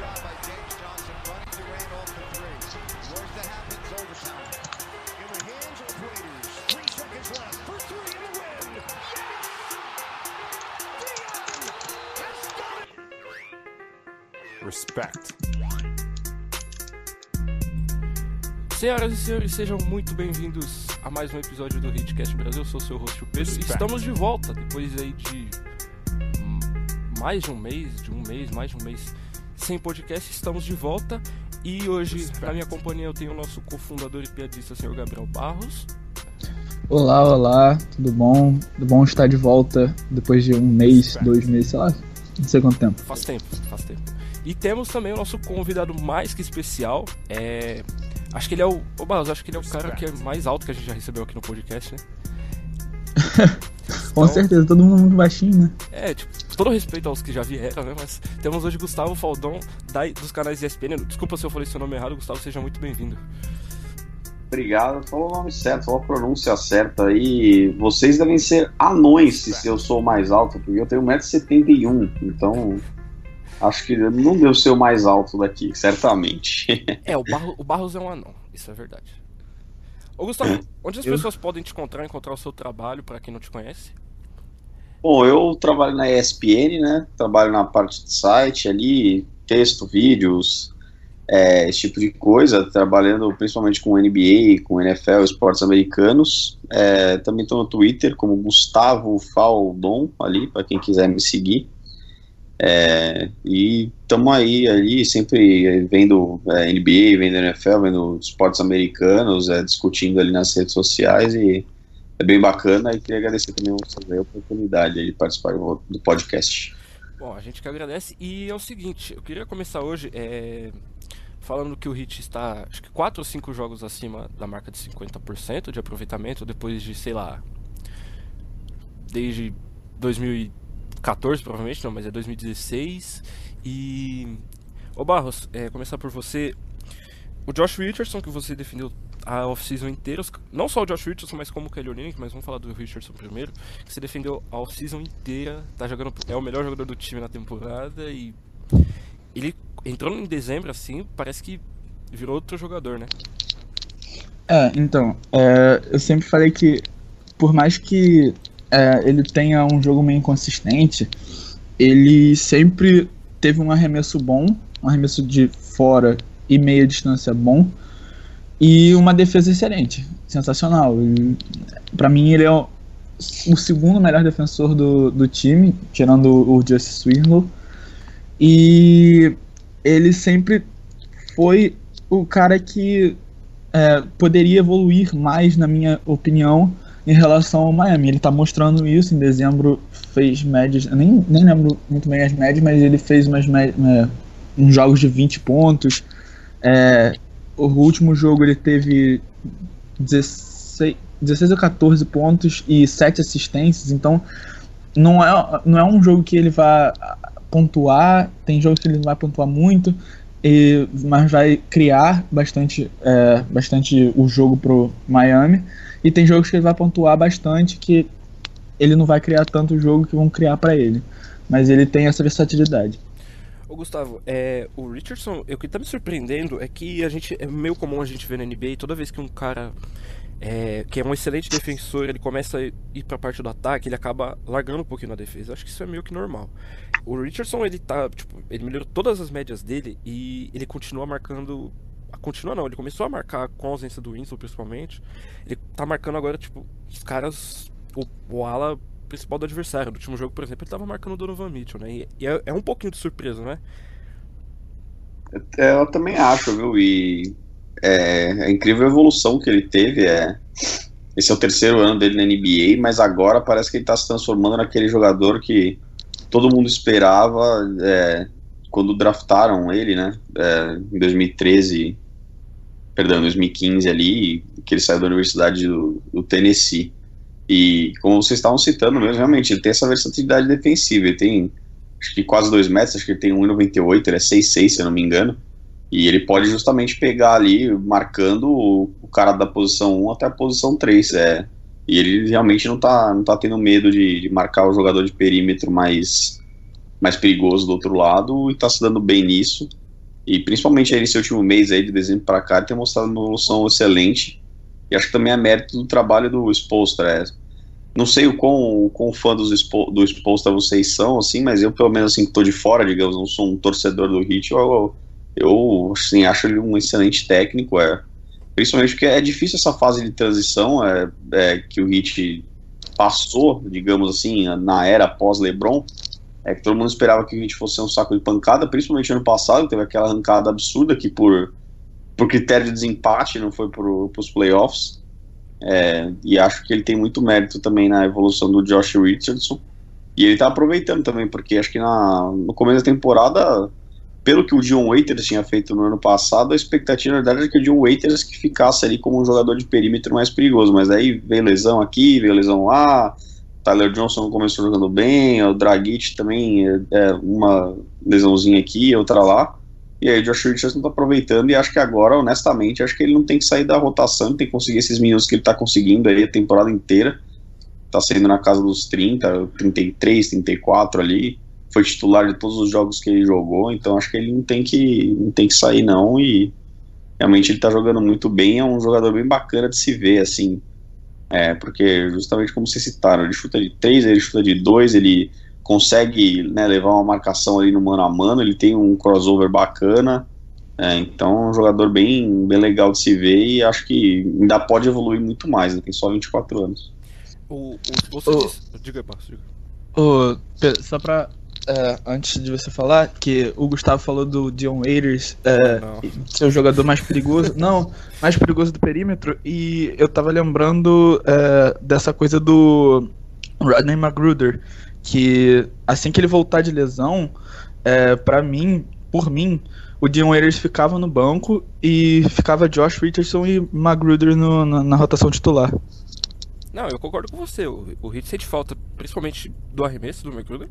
job by James Johnson running Durant off the three. Where's the happens overtime? In the hands of Raiders. Three seconds left for three in the win. Yes! Dion has done it! Respect. Senhoras e senhores, sejam muito bem-vindos a mais um episódio do Hitcast Brasil. Eu sou o seu host, o Pedro. Respect. estamos de volta depois aí de mais de um mês, de um mês, mais de um mês sem podcast. Estamos de volta e hoje, na minha companhia, eu tenho o nosso cofundador e piadista, senhor Gabriel Barros. Olá, olá, tudo bom? Tudo bom estar de volta depois de um mês, dois meses, sei lá, não sei quanto tempo. Faz tempo, faz tempo. E temos também o nosso convidado mais que especial. É. Acho que ele é o. Ô Barros, acho que ele é o cara que é mais alto que a gente já recebeu aqui no podcast, né? Com Então- certeza, todo mundo muito baixinho, né? É, tipo, todo respeito aos que já vieram, né? Mas temos hoje Gustavo Faldon da, dos canais ESPN. Desculpa se eu falei seu nome errado, Gustavo, seja muito bem-vindo. Obrigado, falou o nome certo, falou a pronúncia certa aí. Vocês devem ser anões se eu sou o mais alto, porque eu tenho 1,71m, então acho que não devo ser o mais alto daqui, certamente. É, o, Barro, o Barros é um anão, isso é verdade. Ô Gustavo, onde as Eu- pessoas podem te encontrar, encontrar o seu trabalho, pra quem não te conhece? Bom, eu trabalho na ESPN, né? Trabalho na parte de site ali, texto, vídeos, é, esse tipo de coisa, trabalhando principalmente com NBA, com NFL, esportes americanos. É, também estou no Twitter como Gustavo Faldon, ali, para quem quiser me seguir. É, e estamos aí, ali, sempre vendo é, NBA, vendo NFL, vendo esportes americanos, é, discutindo ali nas redes sociais e é bem bacana e queria agradecer também a oportunidade de participar do do podcast. Bom, a gente que agradece. E é o seguinte, eu queria começar hoje é, falando que o Hit está, acho que 4 ou 5 jogos acima da marca de 50% de aproveitamento, depois de, sei lá, desde 2014 provavelmente, não, mas é 2016. E. Ô Barros, é, começar por você. O Josh Richardson, que você defendeu a off-season inteira, não só o Josh Richardson, mas como o Kelly Olynyk, mas vamos falar do Richardson primeiro, que você defendeu a off-season inteira, tá jogando, é o melhor jogador do time na temporada e ele entrou em dezembro assim, parece que virou outro jogador, né? É, então, é, eu sempre falei que, por mais que é, ele tenha um jogo meio inconsistente, ele sempre teve um arremesso bom, um arremesso de fora e meia distância bom, e uma defesa excelente, sensacional. Pra mim, ele é o, o segundo melhor defensor do, do time, tirando o Justice Swirlow, e ele sempre foi o cara que é, poderia evoluir mais, na minha opinião, em relação ao Miami. Ele tá mostrando isso. Em dezembro fez médias. Nem, nem lembro muito bem as médias, mas ele fez umas mé- é, uns jogos de 20 pontos. É, o último jogo ele teve 16, 16 ou 14 pontos e 7 assistências. Então não é, não é um jogo que ele vai pontuar. Tem jogos que ele não vai pontuar muito e, mas vai criar bastante, é, bastante o jogo pro Miami. E tem jogos que ele vai pontuar bastante que ele não vai criar tanto jogo que vão criar pra ele. Mas ele tem essa versatilidade. Ô Gustavo, é, o Richardson, o que tá me surpreendendo é que a gente é meio comum a gente ver na NBA, toda vez que um cara é, que é um excelente defensor, ele começa a ir pra parte do ataque, ele acaba largando um pouquinho na defesa. Acho que isso é meio que normal. O Richardson, ele tá, tipo, ele melhorou todas as médias dele e ele continua marcando. Continua não, ele começou a marcar com a ausência do Winslow, principalmente. Ele tá marcando agora, tipo, os caras. O, o ala principal do adversário. No último jogo, por exemplo, ele tava marcando o Donovan Mitchell, né? E, é, é um pouquinho de surpresa, né? É, Eu também acho, viu? E é, é incrível a evolução que ele teve. É, esse é o terceiro ano dele na NBA, mas agora parece que ele está se transformando naquele jogador que todo mundo esperava é, quando draftaram ele, né? É, em 2013, perdão, 2015 ali, que ele saiu da Universidade do, do Tennessee. E como vocês estavam citando mesmo, realmente, ele tem essa versatilidade defensiva. Ele tem acho que quase 2 metros, acho que ele tem 1,98, ele é 6'6, se eu não me engano. E ele pode justamente pegar ali, marcando o, o cara da posição 1 até a posição 3. É, e ele realmente não tá, não tá tendo medo de, de marcar o jogador de perímetro mais, mais perigoso do outro lado e tá se dando bem nisso. E principalmente aí nesse último mês aí, de dezembro para cá, ele tem mostrado uma evolução excelente. E acho que também é mérito do trabalho do Spolstra. É. Não sei o quão, o quão fã dos Expo, do Spolstra vocês são, assim, mas eu, pelo menos, assim, que tô de fora, digamos, não sou um torcedor do Hit, eu, eu assim, acho ele um excelente técnico. É. Principalmente porque é difícil essa fase de transição é, é que o Hit passou, digamos assim, na era pós-LeBron, é que todo mundo esperava que a gente fosse um saco de pancada, principalmente ano passado, teve aquela arrancada absurda que por, por critério de desempate não foi para os playoffs. É, e acho que ele tem muito mérito também na evolução do Josh Richardson. E ele está aproveitando também, porque acho que na, no começo da temporada, pelo que o John Waiters tinha feito no ano passado, a expectativa na verdade era que o John Waiters que ficasse ali como um jogador de perímetro mais perigoso. Mas aí veio lesão aqui, veio lesão lá, Tyler Johnson começou jogando bem, o Dragic também é, é uma lesãozinha aqui, outra lá. E aí o Josh Richardson tá aproveitando e acho que agora, honestamente, acho que ele não tem que sair da rotação, tem que conseguir esses minutos que ele tá conseguindo aí a temporada inteira. Tá saindo na casa dos 30, 33, 34 ali. Foi titular de todos os jogos que ele jogou, então acho que ele não tem que, não tem que sair não e realmente ele tá jogando muito bem, é um jogador bem bacana de se ver, assim, é, porque justamente como vocês citaram, ele chuta de 3, ele chuta de 2, ele consegue né, levar uma marcação ali no mano a mano, ele tem um crossover bacana, é, então é um jogador bem, bem legal de se ver e acho que ainda pode evoluir muito mais, ele tem só 24 anos. O, o, você Ô. disse- Diga, Passo, diga. Pedro, só pra. é, antes de você falar, que o Gustavo falou do Dion Waiters é, Não. ser o jogador mais perigoso. Não, mais perigoso do perímetro. E eu tava lembrando é, dessa coisa do Rodney Magruder. Que assim que ele voltar de lesão, é, para mim, por mim, o Dion Waiters ficava no banco e ficava Josh Richardson e Magruder no- na, na rotação titular. Não, eu concordo com você. O, o sente falta, principalmente do arremesso do McGruder.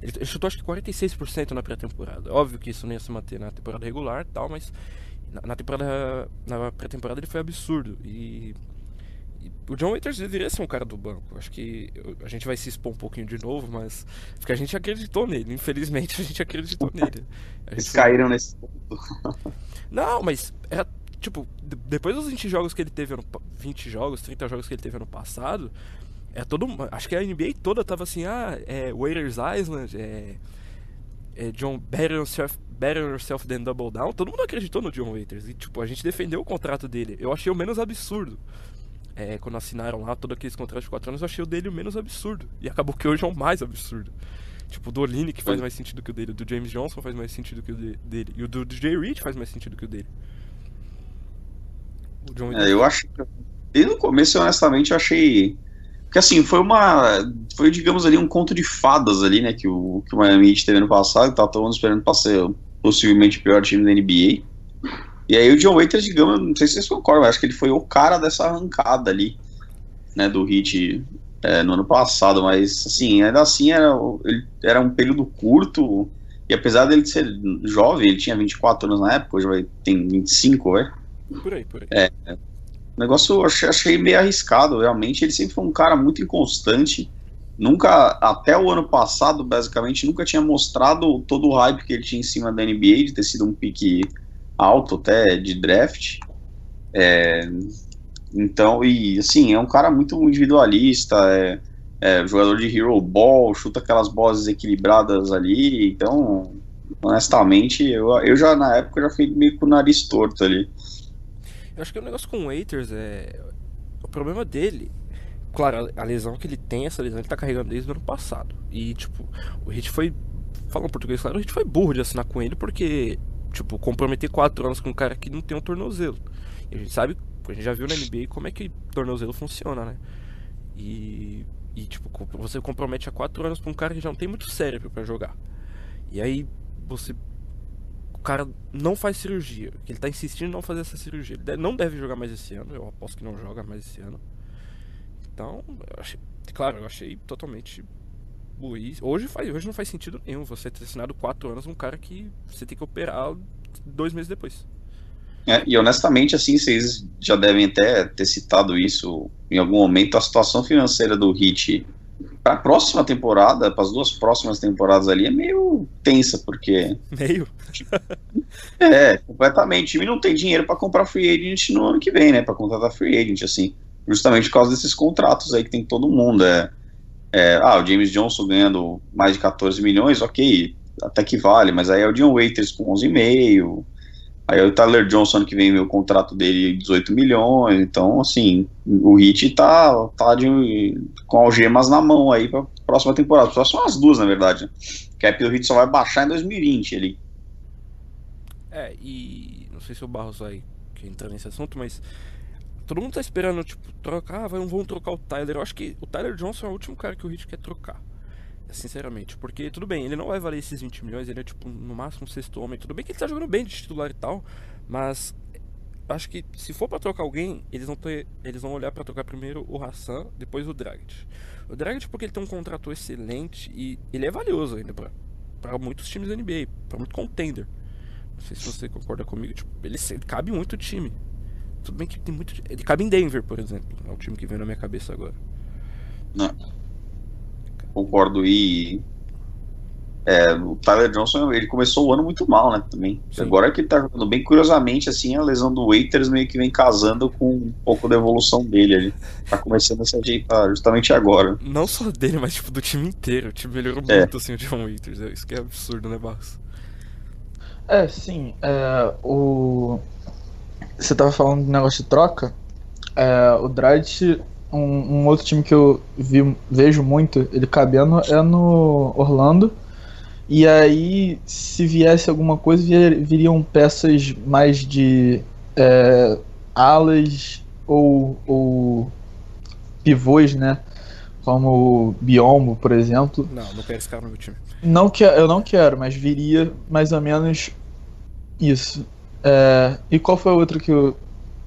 Ele, ele chutou acho que 46% na pré-temporada. Óbvio que isso não ia se manter na temporada regular tal, mas na, na temporada. Na pré-temporada ele foi absurdo. E o John Waiters deveria ser um cara do banco. Acho que a gente vai se expor um pouquinho de novo, mas. Porque a gente acreditou nele. Infelizmente a gente acreditou nele. A Eles gente caíram nesse não, mas era tipo, de- depois dos 20 jogos que ele teve ano pa- 20 jogos, 30 jogos que ele teve ano passado, é todo, acho que a NBA toda tava assim, ah, é Waiters Island, é, é John better yourself, better yourself than double down. Todo mundo acreditou no John Waiters e tipo, a gente defendeu o contrato dele. Eu achei o menos absurdo. É, quando assinaram lá todos aqueles contratos de 4 anos, eu achei o dele o menos absurdo. E acabou que hoje é o mais absurdo. Tipo, o do Olini, que faz mais sentido que o dele, o do James Johnson faz mais sentido que o de- dele, e o do DJ Reed faz mais sentido que o dele. O John É, eu acho. Desde o começo, eu, honestamente, eu achei. Porque assim, foi uma. Foi, digamos ali, um conto de fadas ali, né? Que o, que o Miami Heat teve ano passado, tava todo mundo esperando pra ser possivelmente o pior time da NBA. E aí o John Waiters, digamos, não sei se vocês concordam, acho que ele foi o cara dessa arrancada ali, né, do Heat é, no ano passado, mas assim, ainda assim era, era um período curto, e apesar dele ser jovem, ele tinha 24 anos na época, hoje vai, tem 25, vai. Por aí, por aí. O negócio eu achei, achei meio arriscado, realmente. Ele sempre foi um cara muito inconstante. Nunca, até o ano passado, basicamente, nunca tinha mostrado todo o hype que ele tinha em cima da NBA, de ter sido um pique alto até de draft. É, então, e assim, é um cara muito individualista, é, é jogador de hero ball, chuta aquelas bolas desequilibradas ali. Então, honestamente, eu, eu já na época já fiquei meio com o nariz torto ali. Eu acho que o negócio com o Waiters é. O problema dele. Claro, a a lesão que ele tem, essa lesão ele tá carregando desde o ano passado. E, tipo, o Hit foi. Falando português, claro, o Hit foi burro de assinar com ele porque, tipo, comprometer quatro anos com um cara que não tem um tornozelo. E a gente sabe, a gente já viu na NBA como é que tornozelo funciona, né? E. E, tipo, você compromete há quatro anos pra um cara que já não tem muito cérebro pra jogar. E aí, você o cara não faz cirurgia, ele tá insistindo em não fazer essa cirurgia. Ele não deve jogar mais esse ano, eu aposto que não joga mais esse ano. Então, eu achei, claro, eu achei totalmente Hoje, faz, hoje não faz sentido nenhum você ter assinado 4 anos um cara que você tem que operar dois meses depois. É, e honestamente, assim, vocês já devem até ter citado isso em algum momento. A situação financeira do Heat pra próxima temporada, para as duas próximas temporadas ali, é meio tensa, porque. Meio? é, completamente. O time não tem dinheiro para comprar free agent no ano que vem, né? Para contratar free agent, assim. Justamente por causa desses contratos aí que tem todo mundo. É, é, ah, o James Johnson ganhando mais de 14 milhões, ok, até que vale, mas aí é o John Waiters com 11,5. Aí o Tyler Johnson que vem o contrato dele 18 milhões, então assim, o Hit tá, tá de, com algemas na mão aí pra próxima temporada. Só são as duas, na verdade. O cap do Hit só vai baixar em 2020 ali. É, e não sei se o Barros vai entrar nesse assunto, mas todo mundo tá esperando, tipo, trocar, ah, vão trocar o Tyler. Eu acho que o Tyler Johnson é o último cara que o Hit quer trocar sinceramente. Porque, tudo bem, ele não vai valer esses 20 milhões, ele é tipo, no máximo um sexto homem. Tudo bem que ele tá jogando bem de titular e tal, mas acho que se for para trocar alguém, eles vão ter, eles vão olhar para trocar primeiro o Hassan, depois o Dragic. O Dragic porque ele tem um contrato excelente e ele é valioso ainda para muitos times da NBA, para muito contender. Não sei se você concorda comigo, tipo, ele cabe muito time. Tudo bem que tem muito, ele cabe em Denver, por exemplo, é o time que vem na minha cabeça agora. Não concordo. E é, o Tyler Johnson, ele começou o ano muito mal, né, também. Sim. Agora que ele tá jogando bem, curiosamente, assim, a lesão do Waiters meio que vem casando com um pouco da evolução dele ali. Tá começando a se ajeitar justamente agora. Não só dele, mas tipo do time inteiro. O time melhorou é. muito, assim, o John Waiters. É, isso que é absurdo, né, Barros? É, sim. É, o... Você tava falando do negócio de troca. É, o Dredd um, um, outro time que eu vi, vejo muito ele cabendo é no Orlando. E aí, se viesse alguma coisa, vir, viriam peças mais de é, alas ou, ou pivôs, né? Como o Biombo, por exemplo. Não, não quero esse cara no meu time. Não que, eu não quero, mas viria mais ou menos isso. É, e qual foi o outro que eu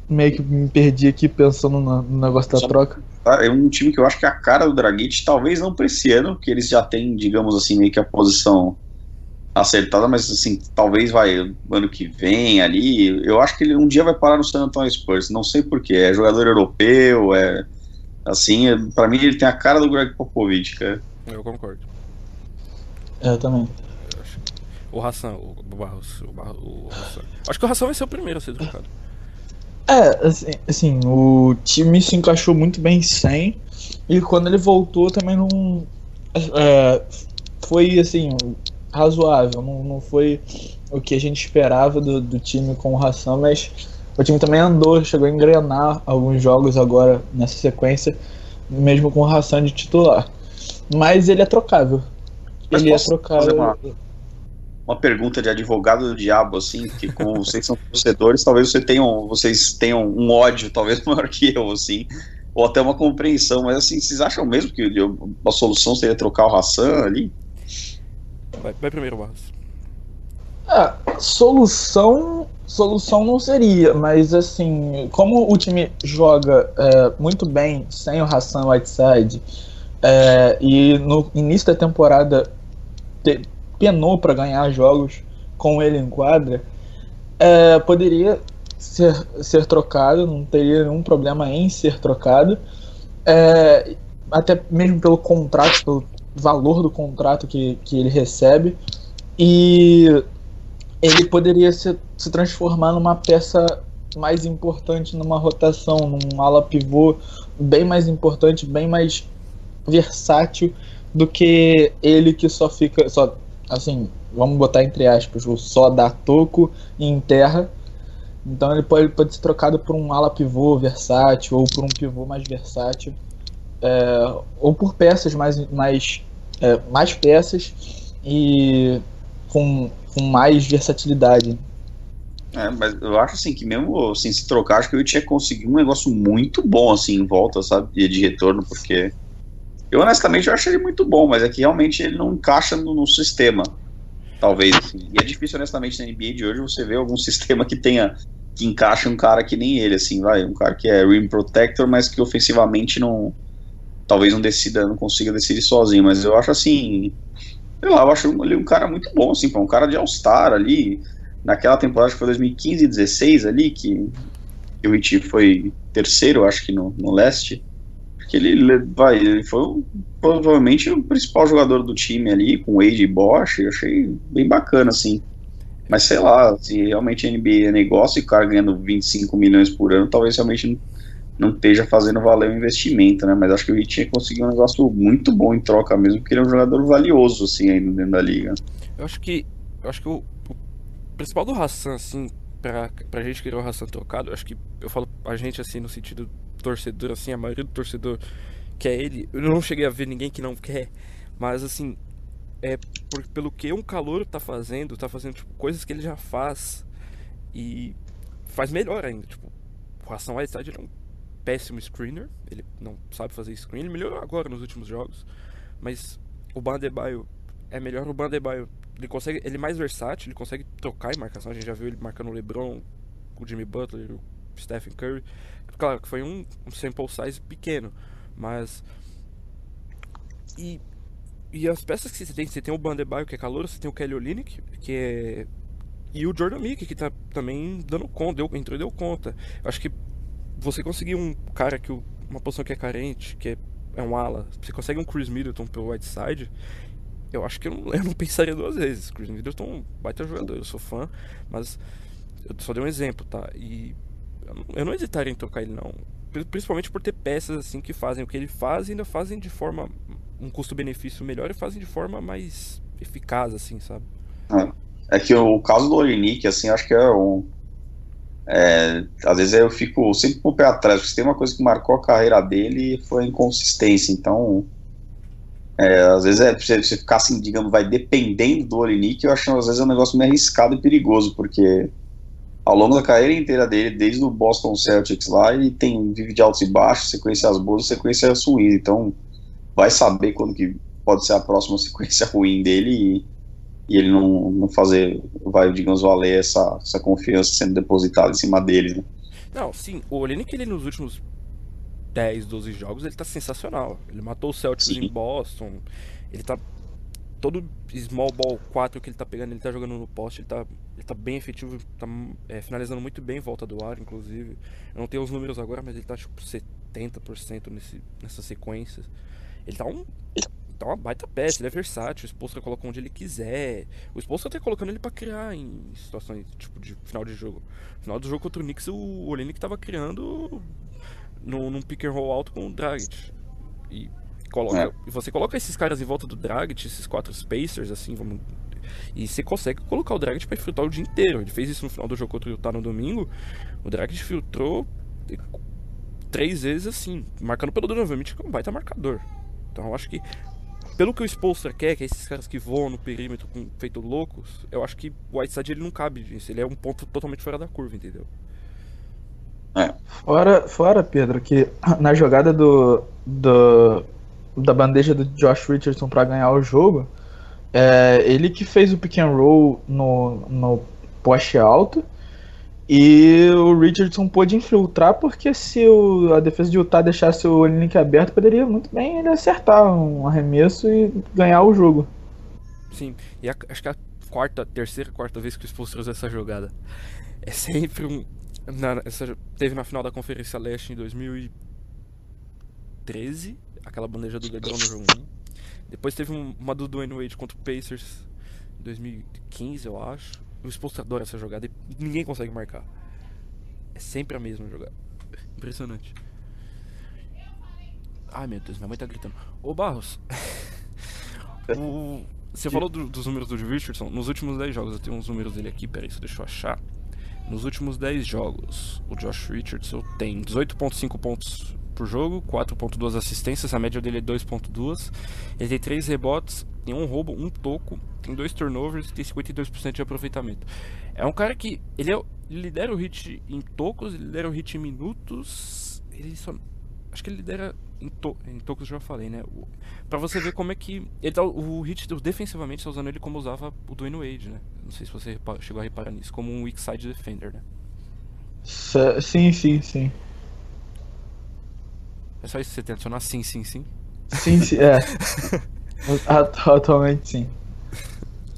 meio que me perdi aqui pensando no, no negócio da Só, troca. É um time que eu acho que a cara do Dragic, talvez não para esse ano, porque eles já têm, digamos assim, meio que a posição acertada, mas assim, talvez vai ano que vem ali. Eu acho que ele um dia vai parar no San Antonio Spurs, não sei porquê. É jogador europeu, é. Assim, é, para mim ele tem a cara do Greg Popovich, cara. Eu concordo. É, eu também. O Hassan, o Barros, o, Barros, o Hassan. Acho que o Hassan vai ser o primeiro a ser trocado. É, assim, assim, o time se encaixou muito bem sem. E quando ele voltou também não. É, foi assim, razoável. Não, não foi o que a gente esperava do, do time com o Hassan, mas o time também andou, chegou a engrenar alguns jogos agora nessa sequência, mesmo com o Hassan de titular. Mas ele é trocável. Mas ele é trocável uma pergunta de advogado do diabo, assim, que como vocês são torcedores, talvez vocês tenham, vocês tenham um ódio, talvez maior que eu, assim, ou até uma compreensão, mas assim, vocês acham mesmo que a solução seria trocar o Hassan ali? Vai, vai primeiro, Barros. Ah, solução, solução não seria, mas assim, como o time joga é, muito bem sem o Hassan Whiteside, é, e no início da temporada te, penou para ganhar jogos com ele em quadra, é, poderia ser, ser trocado, não teria nenhum problema em ser trocado, é, até mesmo pelo contrato, pelo valor do contrato que, que ele recebe, e ele poderia se, se transformar numa peça mais importante numa rotação, num ala pivô bem mais importante, bem mais versátil do que ele que só fica, só assim, vamos botar entre aspas, o só dá toco e enterra. Então ele pode, pode ser trocado por um ala pivô versátil ou por um pivô mais versátil. É, ou por peças mais, mais, é, mais peças e com, com mais versatilidade. É, mas eu acho assim que mesmo assim, se trocar, acho que eu tinha conseguido um negócio muito bom assim em volta, sabe? De retorno, porque eu honestamente eu acho ele muito bom, mas é que realmente ele não encaixa no, no sistema. Talvez. Assim. E é difícil, honestamente, na NBA de hoje você ver algum sistema que tenha. que encaixe um cara que nem ele, assim, vai. Um cara que é rim protector, mas que ofensivamente não. Talvez não decida, não consiga decidir sozinho. Mas eu acho assim. Sei lá, eu acho ele um cara muito bom, assim, um cara de All-Star ali. Naquela temporada que foi 2015 e 16 ali, que, que o Heat foi terceiro, acho que no, no leste que que ele le- vai, ele foi provavelmente o principal jogador do time ali, com Wade e Bosch, eu achei bem bacana, assim. Mas sei lá, se realmente a NBA é negócio e o cara ganhando 25 milhões por ano, talvez realmente não, não esteja fazendo valer o investimento, né? Mas acho que o Heat tinha conseguido um negócio muito bom em troca mesmo, porque ele é um jogador valioso, assim, ainda dentro da liga. Eu acho que. Eu acho que o, o principal do Hassan, assim, pra, pra gente querer o Hassan trocado, acho que eu falo a gente assim no sentido torcedor, assim, a maioria do torcedor quer ele. Eu não cheguei a ver ninguém que não quer, mas assim, é por, pelo que um calor tá fazendo, tá fazendo tipo, coisas que ele já faz e faz melhor ainda. Tipo, o Hassan Whiteside é um péssimo screener, ele não sabe fazer screen, ele melhorou agora nos últimos jogos, mas o Bandebaio é melhor o Bandebaio. Ele consegue, ele é mais versátil, ele consegue trocar em marcação. A gente já viu ele marcando o LeBron, o Jimmy Butler, o Stephen Curry. Claro que foi um, um sample size pequeno, mas e e as peças que você tem, você tem o Bandebaio que é calor, você tem o Kelly Olynyk que é e o Jordan Mick que tá também dando conta, deu, entrou e deu conta. Acho que você conseguir um cara que uma posição que é carente, que é, é um ala, você consegue um Chris Middleton pelo Whiteside, eu acho que eu não, eu não pensaria duas vezes. Chris Middleton baita jogador, eu sou fã, mas eu só dei um exemplo, tá? E eu não, hesitaria em trocar ele não. Pri- Principalmente por ter peças assim que fazem o que ele faz e ainda fazem de forma um custo-benefício melhor e fazem de forma mais eficaz assim, sabe? É que o caso do Olinick, assim, acho que é um. é, às vezes eu fico sempre com o pé atrás, porque tem uma coisa que marcou a carreira dele foi a inconsistência. Então, é, às vezes é você, você ficar assim, digamos, vai dependendo do Olinick, eu acho às vezes é um negócio meio arriscado e perigoso, porque ao longo da carreira inteira dele, desde o Boston Celtics lá, ele tem vive de altos e baixos, sequências boas, sequências ruins. Então, vai saber quando que pode ser a próxima sequência ruim dele e, e ele não, não fazer, vai, digamos, valer essa, essa confiança sendo depositada em cima dele, né? Não, sim, o Olenek ele nos últimos 10, 12 jogos, ele tá sensacional. Ele matou o Celtics Sim. em Boston. Ele tá todo small ball 4 que ele tá pegando, ele tá jogando no poste, ele tá, ele tá bem efetivo, tá é, finalizando muito bem em volta do ar, inclusive. Eu não tenho os números agora, mas ele tá tipo 70% nesse, nessas sequências. Ele tá um tá uma baita peça, ele é versátil, o Spolstra coloca onde ele quiser. O Spolstra tá colocando ele pra criar em situações tipo de final de jogo. No final do jogo contra o Knicks, o Olenek tava criando no, num pick and roll alto com o Dragic. E, coloca, É. você coloca esses caras em volta do Dragic, esses quatro Spacers, assim, vamos. E você consegue colocar o Dragic pra filtrar o dia inteiro. Ele fez isso no final do jogo contra o Utah no domingo. O Dragic filtrou três vezes assim, marcando pelo Donovan Mitchell, que é um baita marcador. Então eu acho que, pelo que o Spolster quer, que é esses caras que voam no perímetro com, feito loucos, eu acho que o Whiteside ele não cabe nisso. Ele é um ponto totalmente fora da curva, entendeu? Fora, fora, Pedro, que na jogada do, do da bandeja do Josh Richardson pra ganhar o jogo, é ele que fez o pick and roll no, no poste alto e o Richardson pôde infiltrar porque se o, a defesa de Utah deixasse o link aberto, poderia muito bem ele acertar um arremesso e ganhar o jogo. Sim, e a- acho que a quarta, terceira, quarta vez que o Spolster usa essa jogada. É sempre um. Na, essa, teve na final da Conferência Leste em 2013, aquela bandeja do LeBron no jogo 1. Depois teve um- uma do Dwayne Wade contra o Pacers em 2015, eu acho. O Spolster adora essa jogada e ninguém consegue marcar. É sempre a mesma jogada. Impressionante. Ai meu Deus, minha mãe tá gritando. Ô Barros, o- você falou do- dos números do Richardson. Nos últimos 10 jogos, eu tenho uns números dele aqui, peraí, deixa eu achar. Nos últimos 10 jogos, o Josh Richardson tem 18,5 pontos por jogo, 4,2 assistências, a média dele é 2,2. Ele tem 3 rebotes, tem um roubo, um toco, tem 2 turnovers e tem 52% de aproveitamento. É um cara que ele, é, ele lidera o hit em tocos, ele lidera o hit em minutos. Ele só. Acho que ele lidera em, to, em tocos, já falei, né? Pra você ver como é que. Ele tá, o hit defensivamente tá usando ele como usava o Dwayne Wade, né? Não sei se você chegou a reparar nisso, como um weak side defender, né? Sim, sim, sim. É só isso que você tem a adicionar? Sim, sim, sim. Sim, sim, é. Atu- Atualmente sim.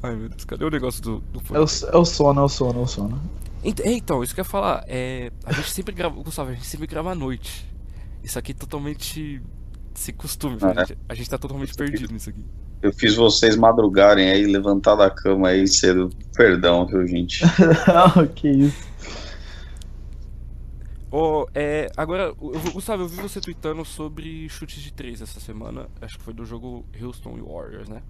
Ai meu Deus, cadê o negócio do, do É o, é o sono, é o sono, é o sono. Ent- é, Então, isso que eu ia falar, é, a gente sempre grava, Gustavo, a gente sempre grava à noite. Isso aqui é totalmente Se costume, Ah, é. gente. A gente tá totalmente perdido nisso aqui. Eu fiz vocês madrugarem aí, levantar da cama aí cedo. Perdão, viu, gente? Não, que isso. Ô, é, agora, Gustavo, eu vi você tweetando sobre chutes de três essa semana. Acho que foi do jogo Houston e Warriors, né?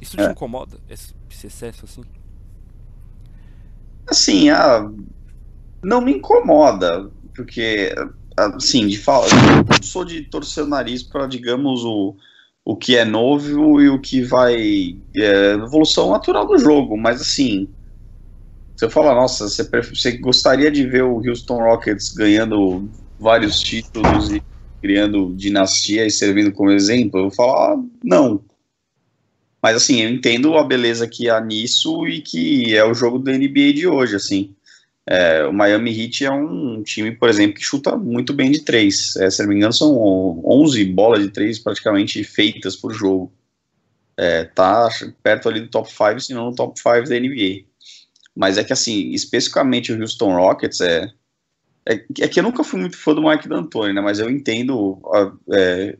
Isso te É. incomoda? Esse, esse excesso assim? Assim, ah, não me incomoda, porque, assim, de falar, eu não sou de torcer o nariz para, digamos, o, o que é novo e o que vai. É, evolução natural do jogo, mas assim. Você fala, nossa, você, você gostaria de ver o Houston Rockets ganhando vários títulos e criando dinastia e servindo como exemplo? Eu vou falar, ah, não. Mas assim, eu entendo a beleza que há nisso e que é o jogo da NBA de hoje, assim. É, o Miami Heat é um time, por exemplo, que chuta muito bem de três. É, se não me engano, são 11 bolas de três praticamente feitas por jogo. É, tá perto ali do top 5, se não no top 5 da NBA. Mas é que, assim, especificamente o Houston Rockets é, é, é que eu nunca fui muito fã do Mike D'Antoni, né? Mas eu entendo a- é,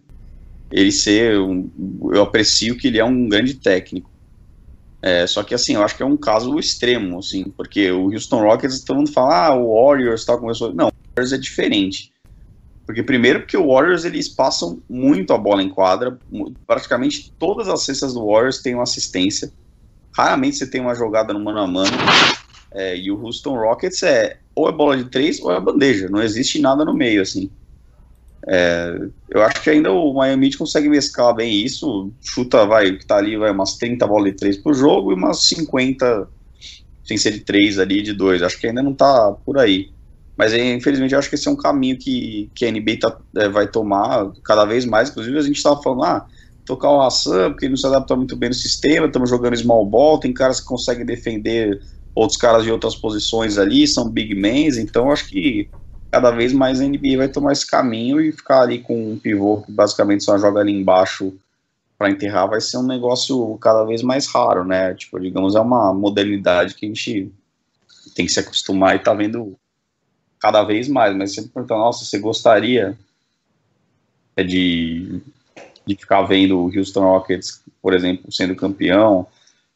ele ser. Um, eu aprecio que ele é um grande técnico. É, só que assim, eu acho que é um caso extremo, assim, porque o Houston Rockets, todo mundo fala, ah, o Warriors tal, começou. Não, o Warriors é diferente. Porque primeiro porque o Warriors eles passam muito a bola em quadra, praticamente todas as cestas do Warriors têm uma assistência. Raramente você tem uma jogada no mano a mano. É, e o Houston Rockets é ou é bola de três ou é bandeja, não existe nada no meio, assim. É, eu acho que ainda o Miami consegue mesclar bem isso, chuta, vai, que tá ali, vai umas 30 bolas de 3 por jogo e umas 50 sem ser de 3 ali, de 2, acho que ainda não tá por aí. Mas é, infelizmente eu acho que esse é um caminho que, que a NBA tá, é, vai tomar cada vez mais, inclusive a gente tava falando, ah, tocar o Hassan, porque ele não se adapta muito bem no sistema, estamos jogando small ball, tem caras que conseguem defender outros caras de outras posições ali, são big men, então acho que cada vez mais a NBA vai tomar esse caminho e ficar ali com um pivô que basicamente só joga ali embaixo para enterrar vai ser um negócio cada vez mais raro, né? Tipo, digamos, é uma modernidade que a gente tem que se acostumar e tá vendo cada vez mais, mas sempre perguntar, nossa, você gostaria é de, de ficar vendo o Houston Rockets, por exemplo, sendo campeão,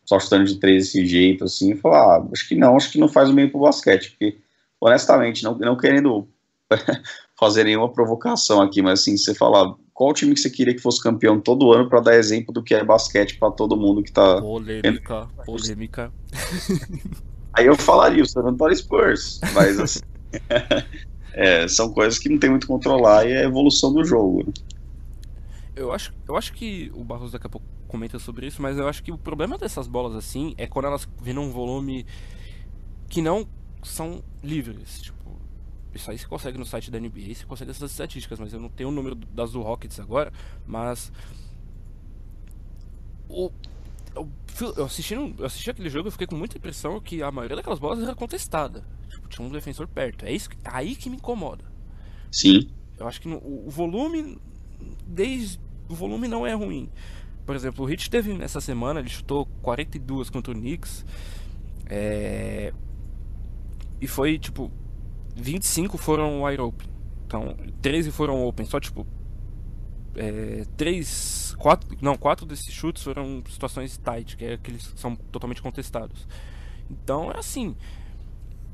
só chutando de três desse jeito, assim, e falar, ah, acho que não, acho que não faz o meio pro basquete, porque honestamente, não, não querendo fazer nenhuma provocação aqui, mas assim, você falar qual time que você queria que fosse campeão todo ano para dar exemplo do que é basquete para todo mundo que tá. Polêmica, polêmica. Aí eu falaria o San Antonio Spurs, mas assim, é, são coisas que não tem muito controlar e é a evolução do jogo. Eu acho, eu acho que o Barros daqui a pouco comenta sobre isso, mas eu acho que o problema dessas bolas assim é quando elas vêm num volume que não são livres. Tipo, isso aí você consegue no site da NBA, você consegue essas estatísticas, mas eu não tenho o número das do Rockets agora, mas. O, eu, eu, assistindo, eu assisti aquele jogo e fiquei com muita impressão que a maioria daquelas bolas era contestada. Tipo, tinha um defensor perto. É isso que- aí que me incomoda. Sim, Eu acho que no- o volume. Desde. O volume não é ruim. Por exemplo, o Hit teve essa semana, ele chutou 42 contra o Knicks. É, e foi tipo. 25 foram wide open. Então, 13 foram open. Só tipo. É, 3. 4. Não, 4 desses chutes foram situações tight, que é aqueles que são totalmente contestados. Então é assim.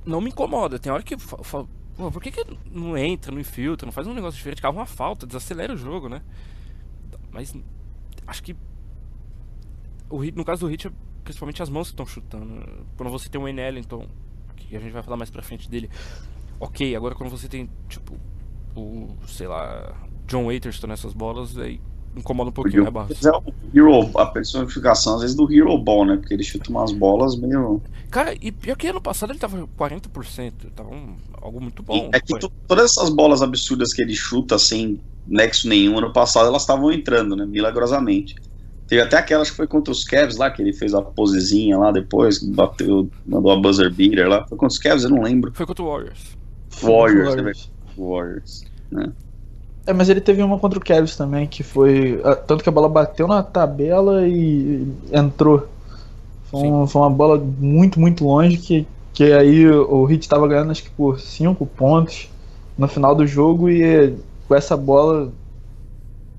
Não me incomoda. Tem hora que eu fa- eu falo. Por que, que não entra, não infiltra, não faz um negócio diferente? Cava uma falta, desacelera o jogo, né? Mas acho que o no caso do hit, é principalmente as mãos que estão chutando. Quando você tem um N. Ellington, que a gente vai falar mais pra frente dele, ok. Agora quando você tem, tipo, o, sei lá, John Waiters nessas bolas, aí incomoda um pouquinho, né, Barros? É o Hero, a personificação às vezes do Hero Ball, né? Porque ele chuta umas bolas meio. Cara, e pior que ano passado ele tava 40%, tava um, algo muito bom. é que to- todas essas bolas absurdas que ele chuta sem nexo nenhum ano passado, elas estavam entrando, né? Milagrosamente. Teve até aquelas que foi contra os Cavs lá, que ele fez a posezinha lá depois, bateu, mandou a buzzer beater lá. Foi contra os Cavs, eu não lembro. Foi contra o Warriors. Warriors, né, Warriors. Warriors. É, mas ele teve uma contra o Cavs também, que foi. ah, Tanto que a bola bateu na tabela e entrou. Foi, um- foi uma bola muito, muito longe que, que aí o Heat tava ganhando acho que por 5 pontos no final do jogo e com essa bola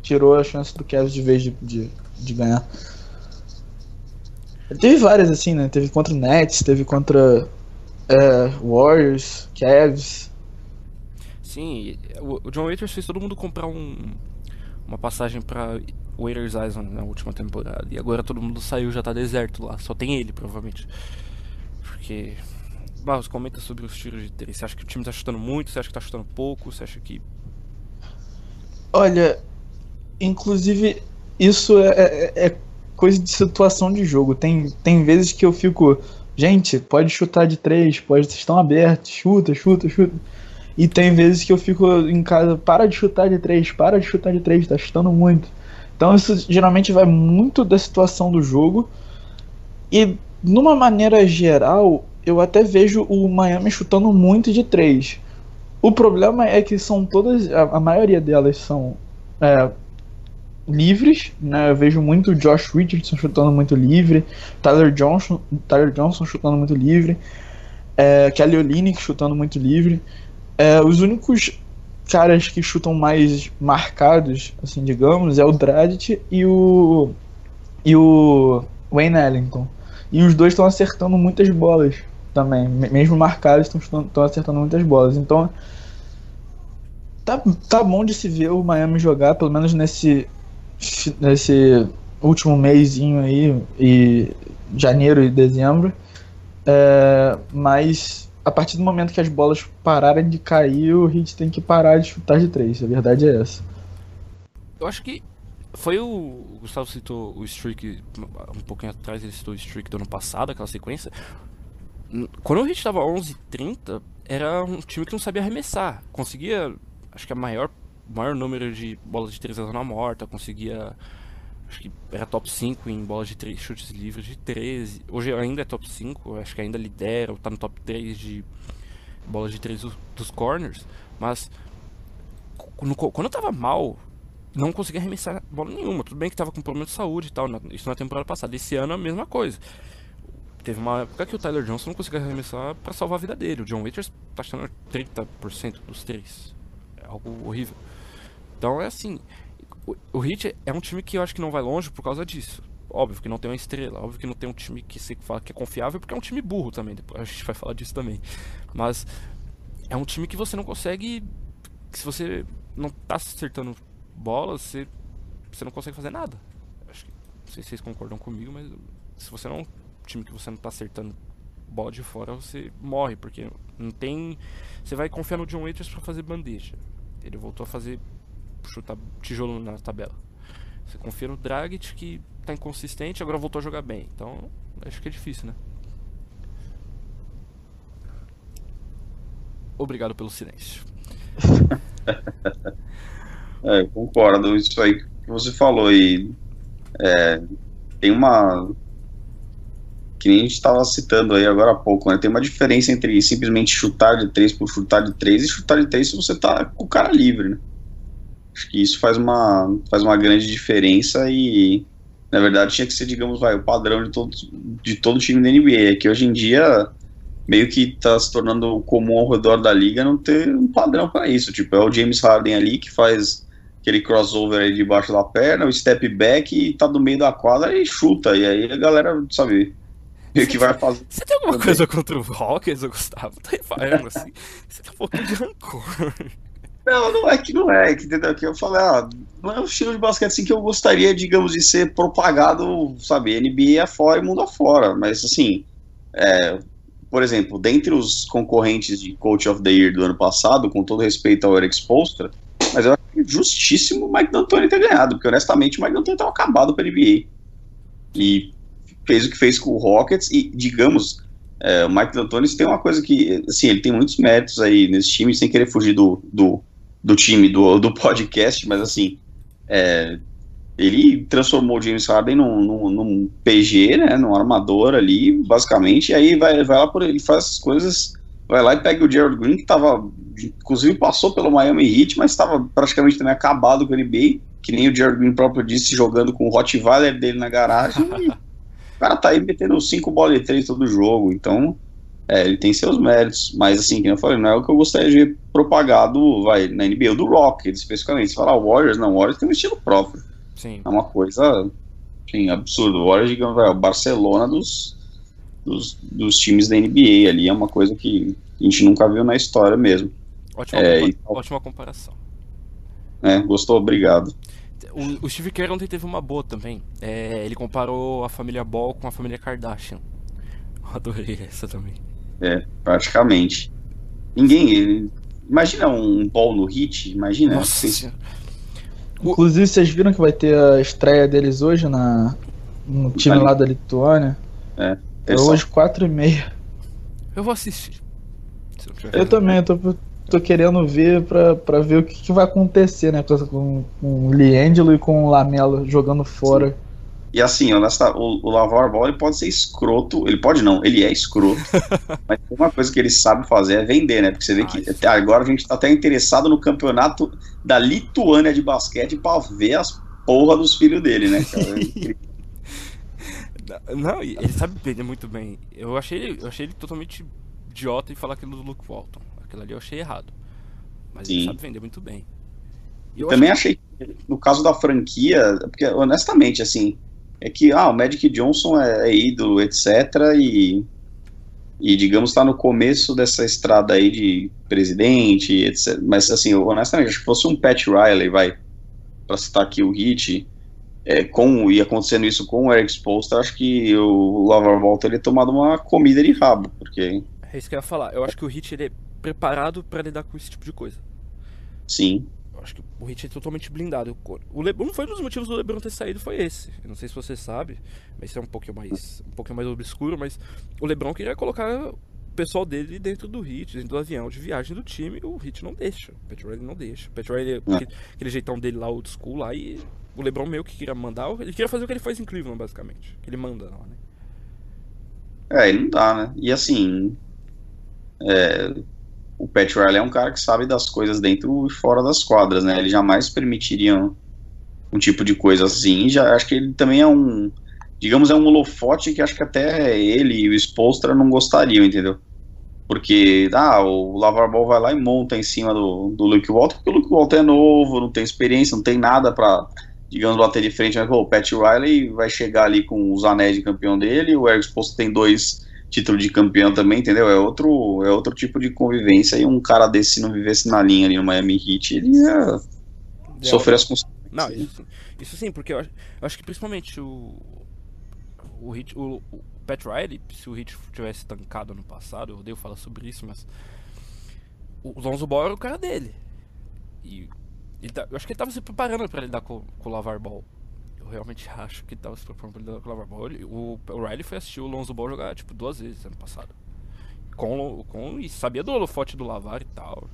tirou a chance do Cavs de vez de, de, de ganhar. Teve várias assim, né? Teve contra o Nets, teve contra é, Warriors, Cavs. Sim, o John Waiters fez todo mundo comprar um, uma passagem pra Waiters Island na última temporada. E agora todo mundo saiu, já tá deserto lá. Só tem ele, provavelmente. Porque. Barros, comenta sobre os tiros de três. Você acha que o time tá chutando muito? Você acha que tá chutando pouco? Você acha que. Olha, inclusive, isso é, é, é coisa de situação de jogo. Tem, tem vezes que eu fico. Gente, pode chutar de três, pode estão abertos, chuta, chuta, chuta. E tem vezes que eu fico em casa, para de chutar de três, para de chutar de três, tá chutando muito. Então isso geralmente vai muito da situação do jogo. E numa maneira geral, eu até vejo o Miami chutando muito de três. O problema é que são todas, a, a maioria delas são é, livres, né? Eu vejo muito Josh Richardson chutando muito livre, Tyler Johnson, Tyler Johnson chutando muito livre, é, Kelly Olynyk chutando muito livre. É, os únicos caras que chutam mais marcados, assim, digamos, é o Dragic e o e o Wayne Ellington. E os dois estão acertando muitas bolas também, mesmo marcados estão acertando muitas bolas. Então tá, tá bom de se ver o Miami jogar, pelo menos nesse nesse último mêsinho aí e janeiro e dezembro. É, mas a partir do momento que as bolas pararem de cair, o Heat tem que parar de chutar de três. A verdade é essa. Eu acho que foi o, o Gustavo citou o streak um pouquinho atrás, ele citou o streak do ano passado, aquela sequência. Quando o Heat estava 11-30, era um time que não sabia arremessar. Conseguia, acho que a maior maior número de bolas de três na zona morta, conseguia acho que era top 5 em bolas de 3 chutes livres de 13. Hoje ainda é top 5, acho que ainda lidera, tá no top 3 de bolas de 3 dos corners, mas quando eu tava mal, não conseguia arremessar bola nenhuma. Tudo bem que tava com problema de saúde e tal, isso na temporada passada. Esse ano a mesma coisa. Teve uma época que o Tyler Johnson não conseguia arremessar para salvar a vida dele. O John Waiters tá achando 30% dos três. É algo horrível. Então é assim, o, Heat é um time que eu acho que não vai longe por causa disso. Óbvio que não tem uma estrela, óbvio que não tem um time que se fala que é confiável, porque é um time burro também. Depois a gente vai falar disso também. Mas é um time que você não consegue. se você não tá acertando bolas, você, você não consegue fazer nada. Acho que, não sei se vocês concordam comigo, mas se você não time que você não tá acertando bola de fora, você morre, porque não tem. Você vai confiar no John Waiters para fazer bandeja. Ele voltou a fazer chutar tijolo na tabela. Você confia no Dragic que tá inconsistente, agora voltou a jogar bem. Então, acho que é difícil, né? Obrigado pelo silêncio. é, eu concordo. Isso aí que você falou aí. É, tem uma. Que nem a gente estava citando aí agora há pouco, né? Tem uma diferença entre simplesmente chutar de três por chutar de três e chutar de três se você tá com o cara livre, né? Acho que isso faz uma, faz uma grande diferença e, na verdade, tinha que ser, digamos, vai, o padrão de todo, de todo time da NBA. É que hoje em dia meio que está se tornando comum ao redor da liga não ter um padrão para isso. Tipo, é o James Harden ali que faz aquele crossover aí debaixo da perna, o step back e tá no meio da quadra e chuta. E aí a galera, sabe, meio que vai fazer. Você tem alguma coisa contra o Rockets, Gustavo? Tá reparando assim? Você tem um pouquinho de rancor. Não, não é que não é, que, entendeu? Que eu falei, ah, não é o estilo de basquete assim que eu gostaria, digamos, de ser propagado, sabe, NBA afora e mundo afora, mas assim, é, por exemplo, dentre os concorrentes de Coach of the Year do ano passado, com todo respeito ao Eric Spolstra, mas eu acho justíssimo o Mike D'Antoni ter ganhado, porque honestamente o Mike D'Antoni estava acabado para NBA. E fez o que fez com o Rockets e, digamos, é, o Mike D'Antoni tem uma coisa que, assim, ele tem muitos méritos aí nesse time, sem querer fugir do, do do time do, do podcast, mas assim, é, ele transformou o James Harden num, num, num, PG, né, num armador ali, basicamente, e aí vai, vai lá por ele faz as coisas, vai lá e pega o Gerald Green, que tava, inclusive passou pelo Miami Heat, mas estava praticamente também acabado com o NBA, que nem o Gerald Green próprio disse, jogando com o Rottweiler dele na garagem, cara tá aí metendo cinco bolas de três todo jogo, então É, ele tem seus méritos, mas assim, como eu falei, não é o que eu gostaria de ver propagado, vai, na NBA, do Rocket, especificamente. Se falar Warriors, não, Warriors tem um estilo próprio. Sim. É uma coisa, enfim, absurdo. O Warriors, digamos, é o Barcelona dos, dos, dos times da NBA ali, é uma coisa que a gente nunca viu na história mesmo. Ótima, É, compa- e- ótima comparação. É, gostou? Obrigado. O, o Steve Kerr ontem teve uma boa também. É, ele comparou a família Ball com a família Kardashian. Eu adorei essa também. É, praticamente. Ninguém. ele- Imagina um ball no hit, imagina. Nossa. Inclusive, vocês viram que vai ter a estreia deles hoje na, no time Ali. lá da Lituânia? É eles hoje, 4 e meia. Eu vou assistir. Se não tiver Eu fazendo também, eu tô, tô querendo ver pra, pra ver o que, que vai acontecer, né? Com, com, com o Liangelo e com o Lamelo jogando fora. E assim, honesta, o, o Lavar Ball ele pode ser escroto, ele pode não, ele é escroto, mas uma coisa que ele sabe fazer é vender, né? Porque você vê que até agora a gente tá até interessado no campeonato da Lituânia de basquete pra ver as porra dos filhos dele, né? cara? Não, ele sabe vender muito bem. Eu achei eu achei ele totalmente idiota em falar aquilo do Luke Walton. Aquilo ali eu achei errado. Mas ele Sim. sabe vender muito bem. E eu Também acho achei que, no caso da franquia, porque honestamente, assim, é que ah, o Magic Johnson é, é ídolo, etc. E, e digamos, está no começo dessa estrada aí de presidente, etc. Mas assim, eu, honestamente, acho que fosse um Pat Riley, vai, para citar aqui o Hit, é, com, e acontecendo isso com o Eric Spoelstra, acho que o Lavar Ball teria tomado uma comida de rabo, porque, É isso que eu ia falar. Eu acho que o Hit ele é preparado pra lidar com esse tipo de coisa. sim, Eu acho que o Hit é totalmente blindado. O LeBron foi um dos motivos do LeBron ter saído foi esse. Eu não sei se você sabe, mas isso é um pouquinho mais um pouquinho mais obscuro, mas o LeBron queria colocar o pessoal dele dentro do Hit, dentro do avião de viagem do time, o Hit não deixa. O Pat Riley não deixa. O Pat Riley, aquele, aquele jeitão dele lá old school lá e o LeBron meio que queria mandar, ele queria fazer o que ele faz em Cleveland basicamente, que ele manda lá, né? É, e não dá, né? E assim, é, o Pat Riley é um cara que sabe das coisas dentro e fora das quadras, né? Ele jamais permitiria um, um tipo de coisa assim. Já acho que ele também é um, digamos, é um holofote que acho que até ele e o Spolstra não gostariam, entendeu? Porque, ah, o Lavar Ball vai lá e monta em cima do, do Luke Walton, porque o Luke Walton é novo, não tem experiência, não tem nada pra, digamos, bater de frente. Mas, pô, o Pat Riley vai chegar ali com os anéis de campeão dele, o Eric Spoelstra tem dois títulos de campeão também, entendeu? É outro, é outro tipo de convivência e um cara desse, se não vivesse na linha ali no Miami Heat, ele ia sofrer as consequências. Não, isso, sim. isso sim, porque eu acho, eu acho que principalmente o. O, Hit, o, o Pat Riley, se o Hit tivesse tancado ano passado, eu odeio falar sobre isso, mas. O Lonzo Ball era o cara dele. E. Ele tá- eu acho que ele tava se preparando pra lidar com, com o Lavar Ball. Realmente acho que tava se preparando com o Lavar Ball. O, o Riley foi assistir o Lonzo Ball jogar, tipo, duas vezes ano passado. Com, com, e sabia do holofote do Lavar e tal.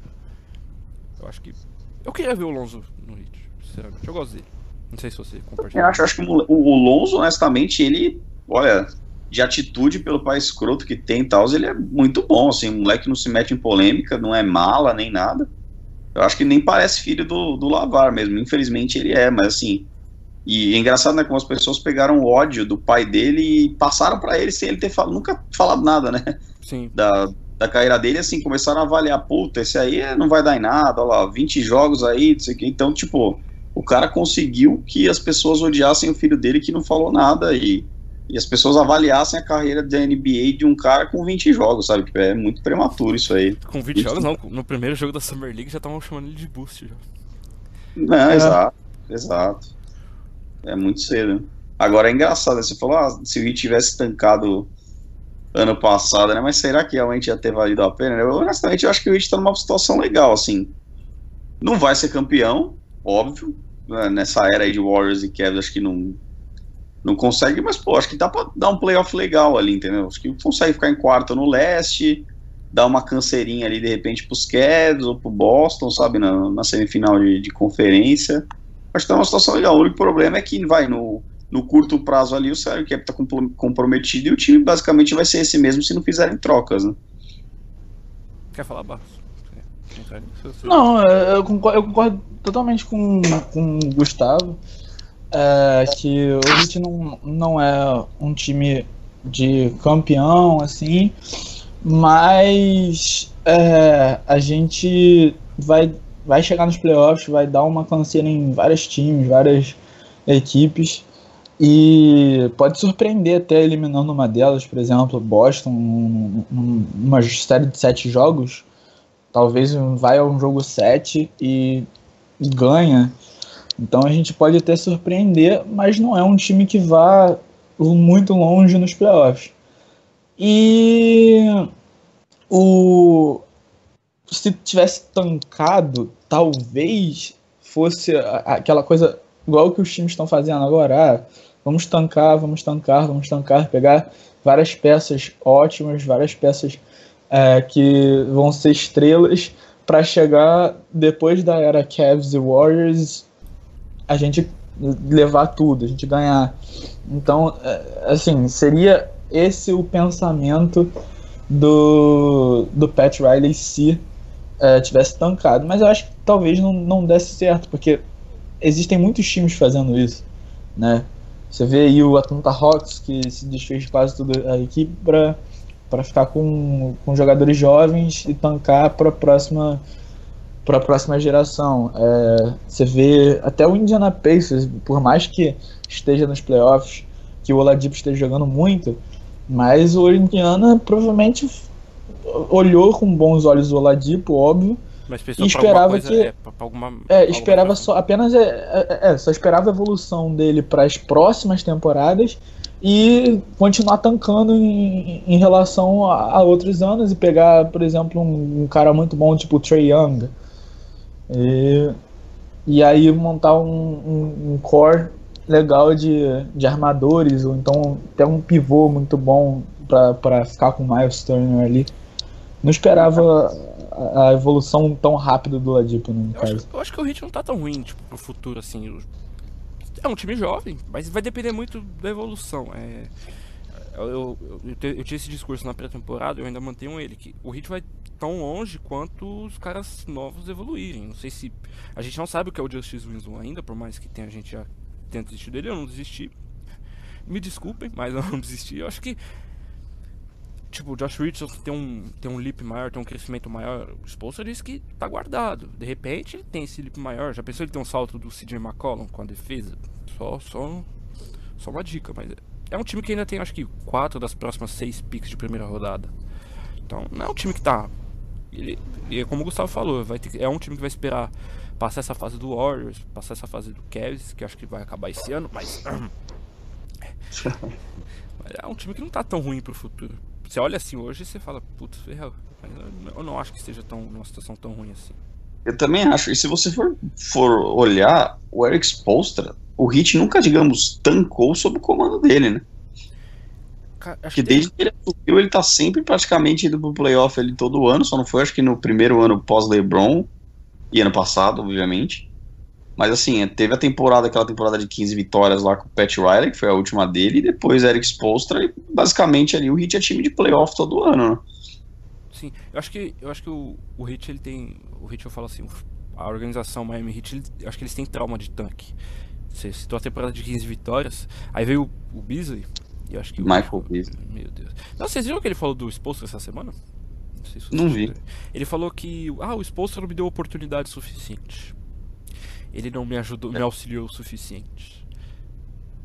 Eu acho que. Eu queria ver o Lonzo no Hit, sinceramente. Eu gosto dele. Não sei se você compartilha. Eu acho, acho que o, o Lonzo, honestamente, ele, olha, de atitude pelo pai escroto que tem e tal, ele é muito bom, assim, o moleque não se mete em polêmica, não é mala nem nada. Eu acho que nem parece filho do, do Lavar mesmo, infelizmente ele é, mas assim. E é engraçado, né, como as pessoas pegaram o ódio do pai dele e passaram pra ele sem ele ter fal nunca falado nada, né? Sim. da, da carreira dele, assim, começaram a avaliar, puta, esse aí não vai dar em nada, olha lá, 20 jogos aí, não sei o que. Então, tipo, o cara conseguiu que as pessoas odiassem o filho dele que não falou nada e, e as pessoas avaliassem a carreira da NBA de um cara com 20 jogos, sabe? Tipo, é muito prematuro isso aí. Com 20 jogos, não. No primeiro jogo da Summer League já estavam chamando ele de boost. Já. Não, É. exato, exato. É muito cedo. Agora é engraçado, né? você falou, ah, se o Heat tivesse tancado ano passado, né? Mas será que realmente ia ter valido a pena? Eu, honestamente, eu acho que o Heat tá numa situação legal, assim. Não vai ser campeão, óbvio. né? Nessa era aí de Warriors e Cavs, acho que não, não consegue, mas, pô, acho que dá pra dar um playoff legal ali, entendeu? Acho que consegue ficar em quarto no leste, dar uma canseirinha ali, de repente, pros Cavs ou pro Boston, sabe, na, na semifinal de, de conferência. Acho que tá uma situação legal. O único problema é que vai no, no curto prazo ali, o salary cap tá compro- comprometido e o time basicamente vai ser esse mesmo se não fizerem trocas, né? Quer falar, Barros? Não, é, eu concordo, eu concordo totalmente com, com o Gustavo. É, que o Heat não, não é um time de campeão, assim, mas é, a gente vai, vai chegar nos playoffs, vai dar uma canseira em vários times, várias equipes. E pode surpreender até eliminando uma delas, por exemplo, Boston, numa série de sete jogos. Talvez vai a um jogo 7 e, e ganha. Então a gente pode até surpreender, mas não é um time que vá muito longe nos playoffs. E o se tivesse tancado, talvez fosse aquela coisa igual que os times estão fazendo agora. Ah, vamos tancar, vamos tancar, vamos tancar, pegar várias peças ótimas, várias peças é, que vão ser estrelas para chegar depois da era Cavs e Warriors, a gente levar tudo, a gente ganhar. Então, é, assim, seria esse o pensamento do, do Pat Riley se é, tivesse tancado. Mas eu acho que talvez não, não desse certo, porque existem muitos times fazendo isso, né? Você vê aí o Atlanta Hawks, que se desfez quase toda a equipe para ficar com, com jogadores jovens e tancar para a próxima para a próxima geração. É, você vê até o Indiana Pacers, por mais que esteja nos playoffs, que o Oladipo esteja jogando muito, mas o Indiana provavelmente olhou com bons olhos o Oladipo, óbvio, mas e esperava coisa, que é, alguma, é, esperava só apenas é, é, é, só esperava a evolução dele para as próximas temporadas e continuar tancando em, em relação a, a, outros anos e pegar, por exemplo, um, um cara muito bom tipo o Trey Young e, e aí montar um, um, um core legal de, de armadores, ou então até um pivô muito bom para ficar com o Miles Turner ali. Não esperava a, evolução tão rápida do Ladipo, no eu caso. Acho, eu acho que o Hit não tá tão ruim, tipo, pro futuro, assim. É um time jovem, mas vai depender muito da evolução. É, eu, eu, eu, eu tinha esse discurso na pré-temporada, eu ainda mantenho ele, que o Hit vai tão longe quanto os caras novos evoluírem. Não sei se. A gente não sabe o que é o Justice Winslow ainda, por mais que tenha, a gente já tenha desistido dele, eu não desisti. Me desculpem, mas eu não desisti. Eu acho que. Tipo, o Josh Richardson tem um, tem um leap maior, tem um crescimento maior. O Spolster disse que tá guardado. De repente ele tem esse leap maior. Já pensou ele ter um salto do CJ McCollum com a defesa? Só, só, só uma dica, mas é um time que ainda tem acho que quatro das próximas seis picks de primeira rodada. Então não é um time que tá ele, e como o Gustavo falou, vai ter, é um time que vai esperar passar essa fase do Warriors, passar essa fase do Cavs, que acho que vai acabar esse ano, mas. mas é um time que não tá tão ruim pro futuro. Você olha assim hoje e você fala, putz, ferrou. Mas eu não acho que esteja tão, numa situação tão ruim assim. Eu também acho. E se você for, for olhar, o Eric Spolstra, o Hit nunca, digamos, tancou sob o comando dele, né? Acho que desde que ele assumiu, ele tá sempre praticamente indo pro playoff ele todo ano, só não foi acho que no primeiro ano pós-LeBron e ano passado, obviamente. Mas assim, teve a temporada, aquela temporada de 15 vitórias lá com o Pat Riley, que foi a última dele, e depois Eric Spolstra, e basicamente ali o Heat é time de playoff todo ano, né? Sim, eu acho que, eu acho que o, o Heat, ele tem, o Heat eu falo assim, a organização Miami Heat, ele, eu acho que eles têm trauma de tanque. Você citou a temporada de 15 vitórias, aí veio o, o Beasley, eu acho que Michael Beasley. Meu Deus. Não, vocês viram o que ele falou do Exposto essa semana? Não, sei se não vi. Ele falou que ah, o Exposto não me deu oportunidade suficiente. Ele não me ajudou, é. me auxiliou o suficiente.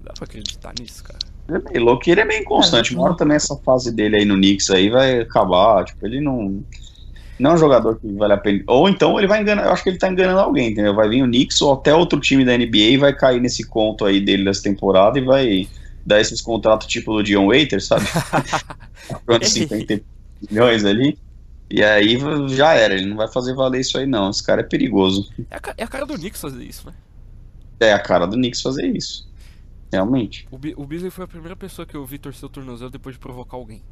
Dá pra acreditar nisso, cara. Ele é meio louco ele é meio inconstante. É, Uma hora também essa fase dele aí no Knicks aí vai acabar. Tipo, ele não. Não é um jogador que vale a pena. Ou então ele vai enganar. Eu acho que ele tá enganando alguém, entendeu? Vai vir o Knicks ou até outro time da NBA e vai cair nesse conto aí dele dessa temporada e vai dar esses contratos tipo do Dion Waiter, sabe? Pronto, 50 milhões ali. E aí já era, ele não vai fazer valer isso aí não. Esse cara é perigoso. É a, é a cara do Knicks fazer isso, né? É a cara do Knicks fazer isso. Realmente. O, o Beasley foi a primeira pessoa que eu vi torcer o tornozelo depois de provocar alguém.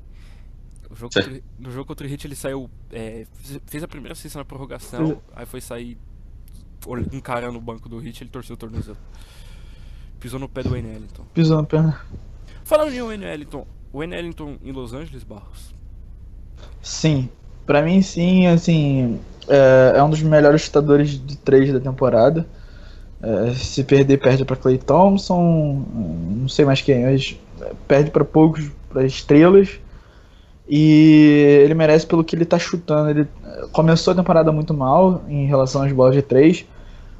Jogo contra, no jogo contra o Hit ele saiu. É, fez a primeira sessão na prorrogação, aí foi sair um cara no banco do Hit ele torceu o tornozelo. Pisou no pé do Wayne Ellington. Pisou no pé. Falando em Wayne Ellington, o Wayne Ellington em Los Angeles, Barros? Sim. Pra mim, sim, assim. É, é um dos melhores chutadores de três da temporada. É, se perder, perde para Clay Thompson. Não sei mais quem, mas perde para poucos, para estrelas. E ele merece pelo que ele tá chutando. Ele começou a temporada muito mal em relação às bolas de três,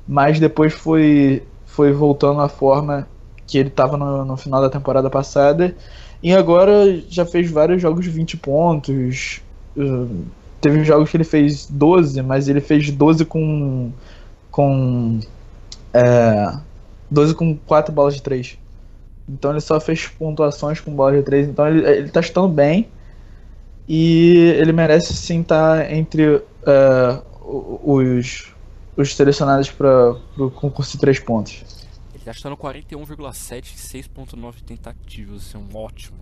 mas depois foi, foi voltando à forma que ele estava no, no, final da temporada passada. E agora já fez vários jogos de 20 pontos. Teve jogos que ele fez 12, mas ele fez 12 com. com. É, 12 com 4 bolas de 3. Então ele só fez pontuações com bolas de 3. Então ele, ele tá chutando bem. E ele merece sim estar tá entre uh, os, os selecionados para o concurso de 3 pontos. Ele tá chutando 41,7 em 6,9 tentativas. Isso é um ótimo.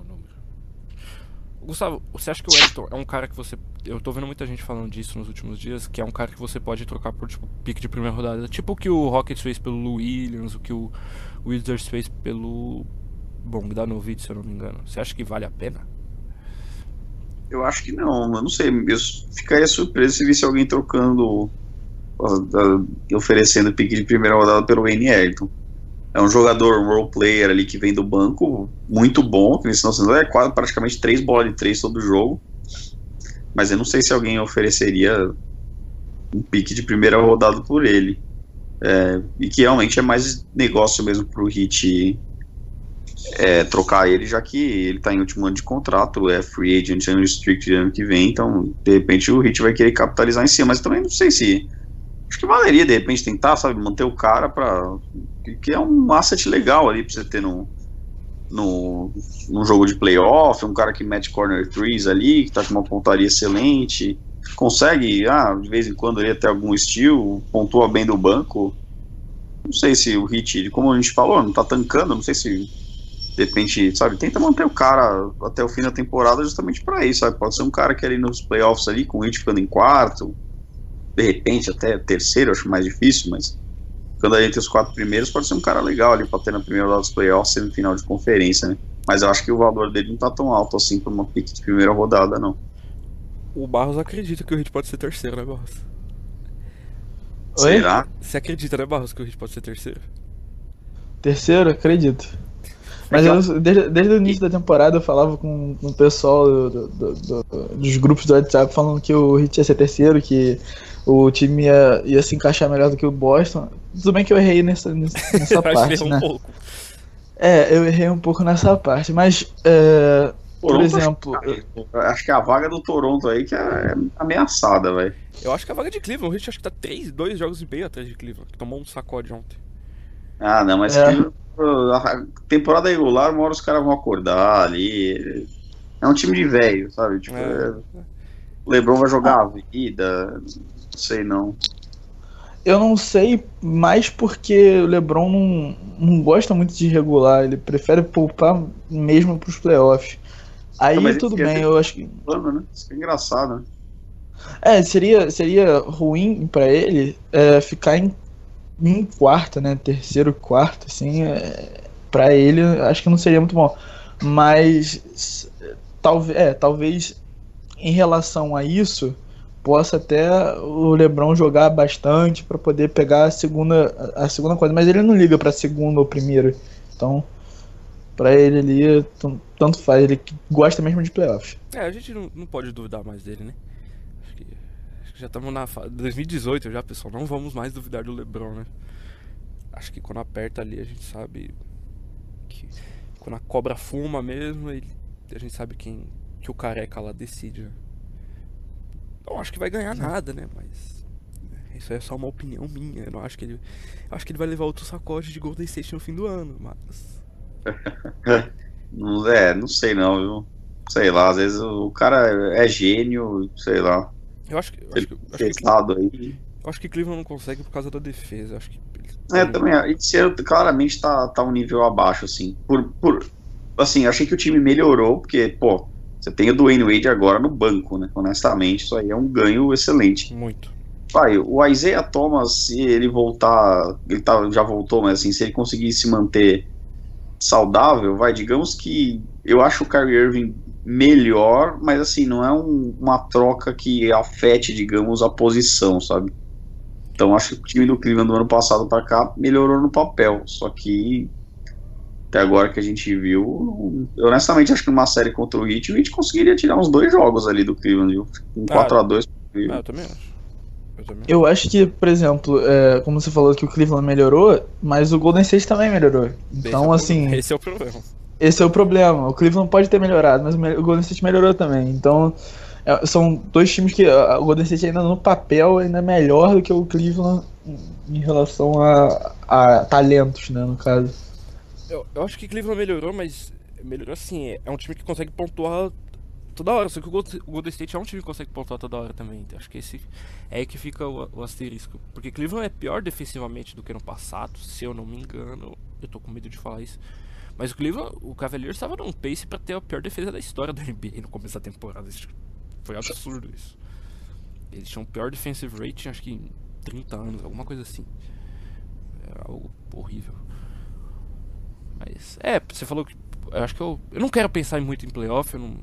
Gustavo, você acha que o Wellington é um cara que você. Eu tô vendo muita gente falando disso nos últimos dias, que é um cara que você pode trocar por tipo pique de primeira rodada. Tipo o que o Rockets fez pelo Williams, o que o Wizards fez pelo Bogdanovic, se eu não me engano. Você acha que vale a pena? Eu acho que não, eu não sei. Eu ficaria surpreso se visse alguém trocando, oferecendo pique de primeira rodada pelo Wayne Ellington. É um jogador, role player ali que vem do banco, muito bom, que senão é quase praticamente três bolas de três todo jogo. Mas eu não sei se alguém ofereceria um pique de primeira rodada por ele. É, e que realmente é mais negócio mesmo pro Hit é, trocar ele, já que ele está em último ano de contrato, é free agent unrestricted ano que vem, então de repente o Hit vai querer capitalizar em cima, mas também não sei se. Acho que valeria de repente tentar, sabe, manter o cara para que é um asset legal ali para você ter no, no, num jogo de playoff, um cara que mete corner threes ali, que tá com uma pontaria excelente, consegue, ah, de vez em quando ele até algum estilo, pontua bem do banco. Não sei se o Hit, como a gente falou, não tá tancando, não sei se de repente, sabe, tenta manter o cara até o fim da temporada justamente para isso, sabe? Pode ser um cara que ali nos playoffs ali, com o Hit ficando em quarto, de repente até terceiro, acho mais difícil, mas ficando ali entre os quatro primeiros, pode ser um cara legal ali pra ter na primeira rodada dos playoffs e no final de conferência, né? Mas eu acho que o valor dele não tá tão alto assim pra uma pick de primeira rodada, não. O Barros acredita que o Hit pode ser terceiro, né, Barros? Oi? Será? Você acredita, né, Barros, que o Hit pode ser terceiro? Terceiro, acredito. Mas eu, desde, desde o início da temporada eu falava com, com o pessoal do, do, do, dos grupos do WhatsApp falando que o Hit ia ser terceiro, que o time ia, ia se encaixar melhor do que o Boston. Tudo bem que eu errei nessa, nessa parte, né? Um é, eu errei um pouco nessa parte, mas é, por exemplo. Acho que, acho que a vaga do Toronto aí que é ameaçada, velho. Eu acho que a vaga de Cleveland, o Hit acho que tá 3, 2 jogos e meio atrás de Cleveland, que tomou um sacode ontem. Ah, não, mas é. que a temporada regular, uma hora os caras vão acordar ali. É um time de velho, sabe? Tipo, é. o Lebron vai jogar a vida, sei não. Eu não sei mais porque o LeBron não, não gosta muito de regular, ele prefere poupar mesmo para os playoffs. Aí não, tudo bem, eu acho que. Plano, né? Isso é engraçado, né? É, seria, seria ruim para ele é, ficar em em quarto, né? Terceiro, quarto, assim, é, para ele acho que não seria muito bom. Mas talvez, é, talvez em relação a isso possa até o LeBron jogar bastante para poder pegar a segunda a segunda coisa, mas ele não liga para segunda ou primeiro. Então, para ele ali tanto faz, ele gosta mesmo de playoffs. É, a gente não, não pode duvidar mais dele, né? já estamos na 2018 já, pessoal. Não vamos mais duvidar do LeBron, né? Acho que quando aperta ali a gente sabe que quando a cobra fuma mesmo, ele, a gente sabe quem que o careca lá decide. Né? Não acho que vai ganhar nada, né? Mas né, isso é só uma opinião minha. Eu não acho que ele, eu acho que ele vai levar outro sacode de Golden State no fim do ano, mas não é, não sei não, viu? Sei lá, às vezes o cara é gênio, sei lá. Eu acho que. Eu acho que, acho que, aí. Eu acho que Cleveland não consegue por causa da defesa. Acho que. É, também. Esse claramente tá, tá um nível abaixo, assim. Por, por, assim, achei que o time melhorou, porque, pô, você tem o Dwayne Wade agora no banco, né? Honestamente, isso aí é um ganho excelente. Muito. Vai, o Isaiah Thomas, se ele voltar, ele tá, já voltou, mas assim, se ele conseguir se manter saudável, vai, digamos que eu acho o Kyrie Irving melhor, mas assim, não é um, uma troca que afete, digamos, a posição, sabe? Então acho que o time do Cleveland do ano passado para cá melhorou no papel, só que até agora que a gente viu, eu honestamente acho que numa série contra o Heat, o Heat conseguiria tirar uns dois jogos ali do Cleveland, viu? Um Ah, 4x2. Ah, eu também acho. Eu também Eu acho que, por exemplo, é, como você falou que o Cleveland melhorou, mas o Golden State também melhorou. Esse é Então, o assim, problema. Esse é o problema. esse é o problema. O Cleveland pode ter melhorado, mas o Golden State melhorou também. Então, é, são dois times que o Golden State ainda no papel ainda é melhor do que o Cleveland em- em relação a, a talentos, né, no caso. Eu, eu acho que Cleveland melhorou, mas melhorou assim. É, é um time que consegue pontuar toda hora. Só que o Gold- o Golden State é um time que consegue pontuar toda hora também. Então, acho que esse é aí que fica o, o asterisco. Porque Cleveland é pior defensivamente do que no passado, se eu não me engano. Eu tô com medo de falar isso. Mas o Cleveland, o Cavaliers estava num pace pra ter a pior defesa da história da NBA no começo da temporada. Foi absurdo isso. Eles tinham o pior defensive rating, acho que em 30 anos, alguma coisa assim. Era algo horrível. Mas, é, você falou que. Eu acho que eu. Eu não quero pensar muito em playoff. Eu não,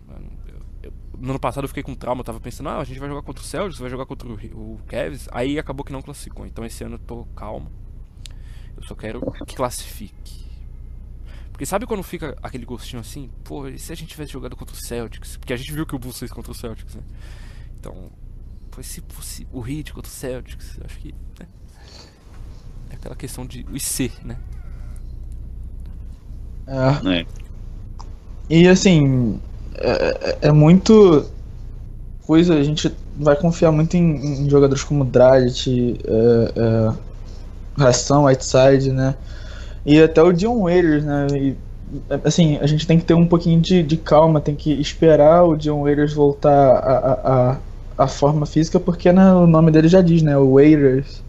eu- eu- no ano passado eu fiquei com trauma. Eu tava pensando, ah, a gente vai jogar contra o Celtics, vai jogar contra o, o Cavs. Aí acabou que não classificou. Então esse ano eu tô calmo. Eu só quero que classifique. Porque sabe quando fica aquele gostinho assim? Pô, e se a gente tivesse jogado contra o Celtics? Porque a gente viu que o Bulls fez contra o Celtics, né? Então, foi se fosse o Heat contra o Celtics, acho que. né? É aquela questão de o IC, né? É. É. E assim, é, é- é muito coisa, a gente vai confiar muito em, em jogadores como Dragic, é, é, Ração, Whiteside, né? E até o Dion Waiters, né? E, assim, a gente tem que ter um pouquinho de, de calma, tem que esperar o Dion Waiters voltar à, à, à- à forma física, porque né, o nome dele já diz, né? O Waiters.